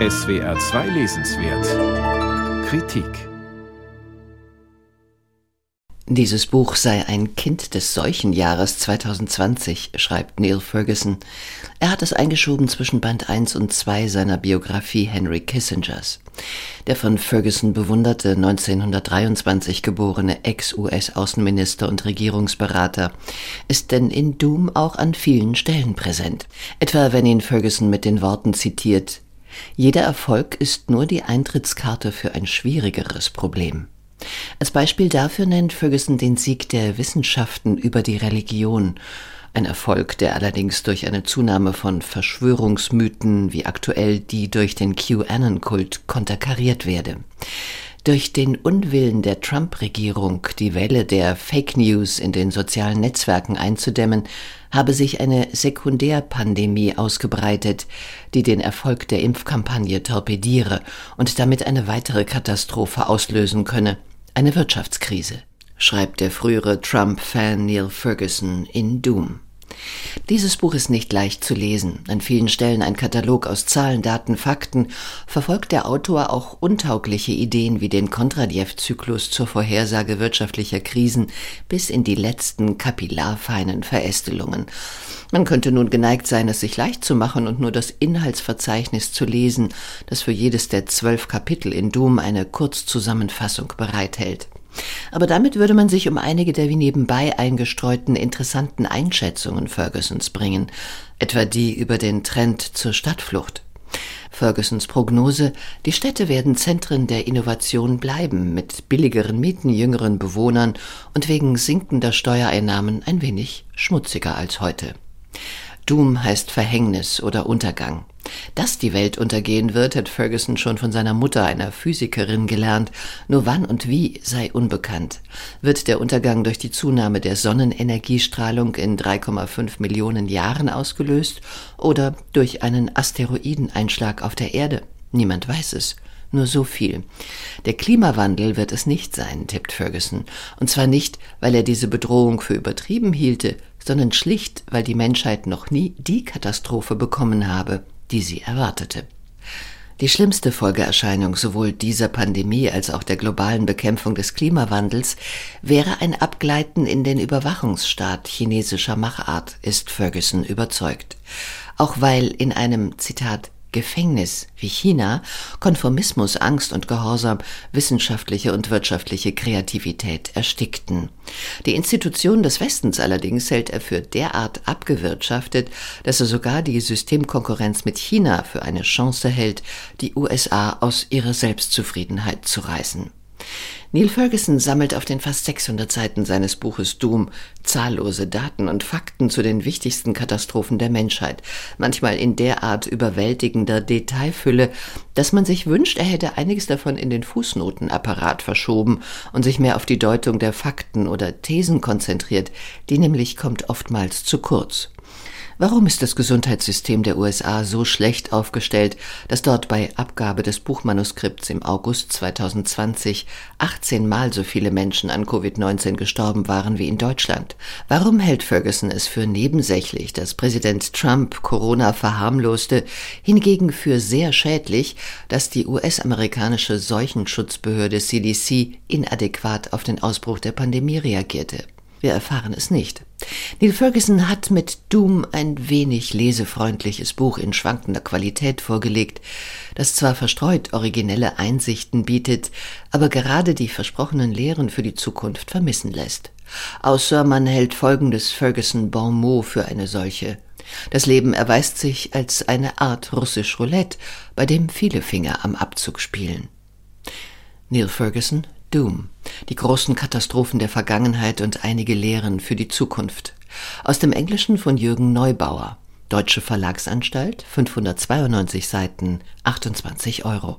SWR 2 Lesenswert Kritik Dieses Buch sei ein Kind des Seuchenjahres 2020, schreibt Neil Ferguson. Er hat es eingeschoben zwischen Band 1 und 2 seiner Biografie Henry Kissingers. Der von Ferguson bewunderte 1923 geborene Ex-US-Außenminister und Regierungsberater ist denn in Doom auch an vielen Stellen präsent. Etwa wenn ihn Ferguson mit den Worten zitiert, jeder Erfolg ist nur die Eintrittskarte für ein schwierigeres Problem. Als Beispiel dafür nennt Ferguson den Sieg der Wissenschaften über die Religion, ein Erfolg, der allerdings durch eine Zunahme von Verschwörungsmythen wie aktuell die durch den QAnon-Kult konterkariert werde. Durch den Unwillen der Trump-Regierung, die Welle der Fake News in den sozialen Netzwerken einzudämmen, habe sich eine Sekundärpandemie ausgebreitet, die den Erfolg der Impfkampagne torpediere und damit eine weitere Katastrophe auslösen könne, eine Wirtschaftskrise, schreibt der frühere Trump-Fan Neil Ferguson in Doom. Dieses Buch ist nicht leicht zu lesen. An vielen Stellen ein Katalog aus Zahlen, Daten, Fakten, verfolgt der Autor auch untaugliche Ideen wie den Kondratjew-Zyklus zur Vorhersage wirtschaftlicher Krisen bis in die letzten kapillarfeinen Verästelungen. Man könnte nun geneigt sein, es sich leicht zu machen und nur das Inhaltsverzeichnis zu lesen, das für jedes der zwölf Kapitel in Doom eine Kurzzusammenfassung bereithält. Aber damit würde man sich um einige der wie nebenbei eingestreuten interessanten Einschätzungen Fergusons bringen, etwa die über den Trend zur Stadtflucht. Fergusons Prognose, die Städte werden Zentren der Innovation bleiben, mit billigeren Mieten, jüngeren Bewohnern und wegen sinkender Steuereinnahmen ein wenig schmutziger als heute. Doom heißt Verhängnis oder Untergang. Dass die Welt untergehen wird, hat Ferguson schon von seiner Mutter, einer Physikerin, gelernt. Nur wann und wie sei unbekannt. Wird der Untergang durch die Zunahme der Sonnenenergiestrahlung in 3,5 Millionen Jahren ausgelöst oder durch einen Asteroideneinschlag auf der Erde? Niemand weiß es. Nur so viel. Der Klimawandel wird es nicht sein, tippt Ferguson. Und zwar nicht, weil er diese Bedrohung für übertrieben hielte, sondern schlicht, weil die Menschheit noch nie die Katastrophe bekommen habe, die sie erwartete. Die schlimmste Folgeerscheinung sowohl dieser Pandemie als auch der globalen Bekämpfung des Klimawandels wäre ein Abgleiten in den Überwachungsstaat chinesischer Machart, ist Ferguson überzeugt. Auch weil in einem, Zitat, Gefängnis wie China Konformismus, Angst und Gehorsam, wissenschaftliche und wirtschaftliche Kreativität erstickten. Die Institutionen des Westens allerdings hält er für derart abgewirtschaftet, dass er sogar die Systemkonkurrenz mit China für eine Chance hält, die USA aus ihrer Selbstzufriedenheit zu reißen. Neil Ferguson sammelt auf den fast 600 Seiten seines Buches Doom zahllose Daten und Fakten zu den wichtigsten Katastrophen der Menschheit, manchmal in derart überwältigender Detailfülle, dass man sich wünscht, er hätte einiges davon in den Fußnotenapparat verschoben und sich mehr auf die Deutung der Fakten oder Thesen konzentriert, die nämlich kommt oftmals zu kurz. Warum ist das Gesundheitssystem der USA so schlecht aufgestellt, dass dort bei Abgabe des Buchmanuskripts im August 2020 18 Mal so viele Menschen an Covid-19 gestorben waren wie in Deutschland? Warum hält Ferguson es für nebensächlich, dass Präsident Trump Corona verharmloste, hingegen für sehr schädlich, dass die US-amerikanische Seuchenschutzbehörde CDC inadäquat auf den Ausbruch der Pandemie reagierte? Wir erfahren es nicht. Neil Ferguson hat mit Doom ein wenig lesefreundliches Buch in schwankender Qualität vorgelegt, das zwar verstreut originelle Einsichten bietet, aber gerade die versprochenen Lehren für die Zukunft vermissen lässt. Außer man hält folgendes Ferguson Bon mot für eine solche. Das Leben erweist sich als eine Art russisch Roulette, bei dem viele Finger am Abzug spielen. Neil Ferguson, Doom, die großen Katastrophen der Vergangenheit und einige Lehren für die Zukunft. Aus dem Englischen von Jürgen Neubauer. Deutsche Verlagsanstalt, 592 Seiten, 28 Euro.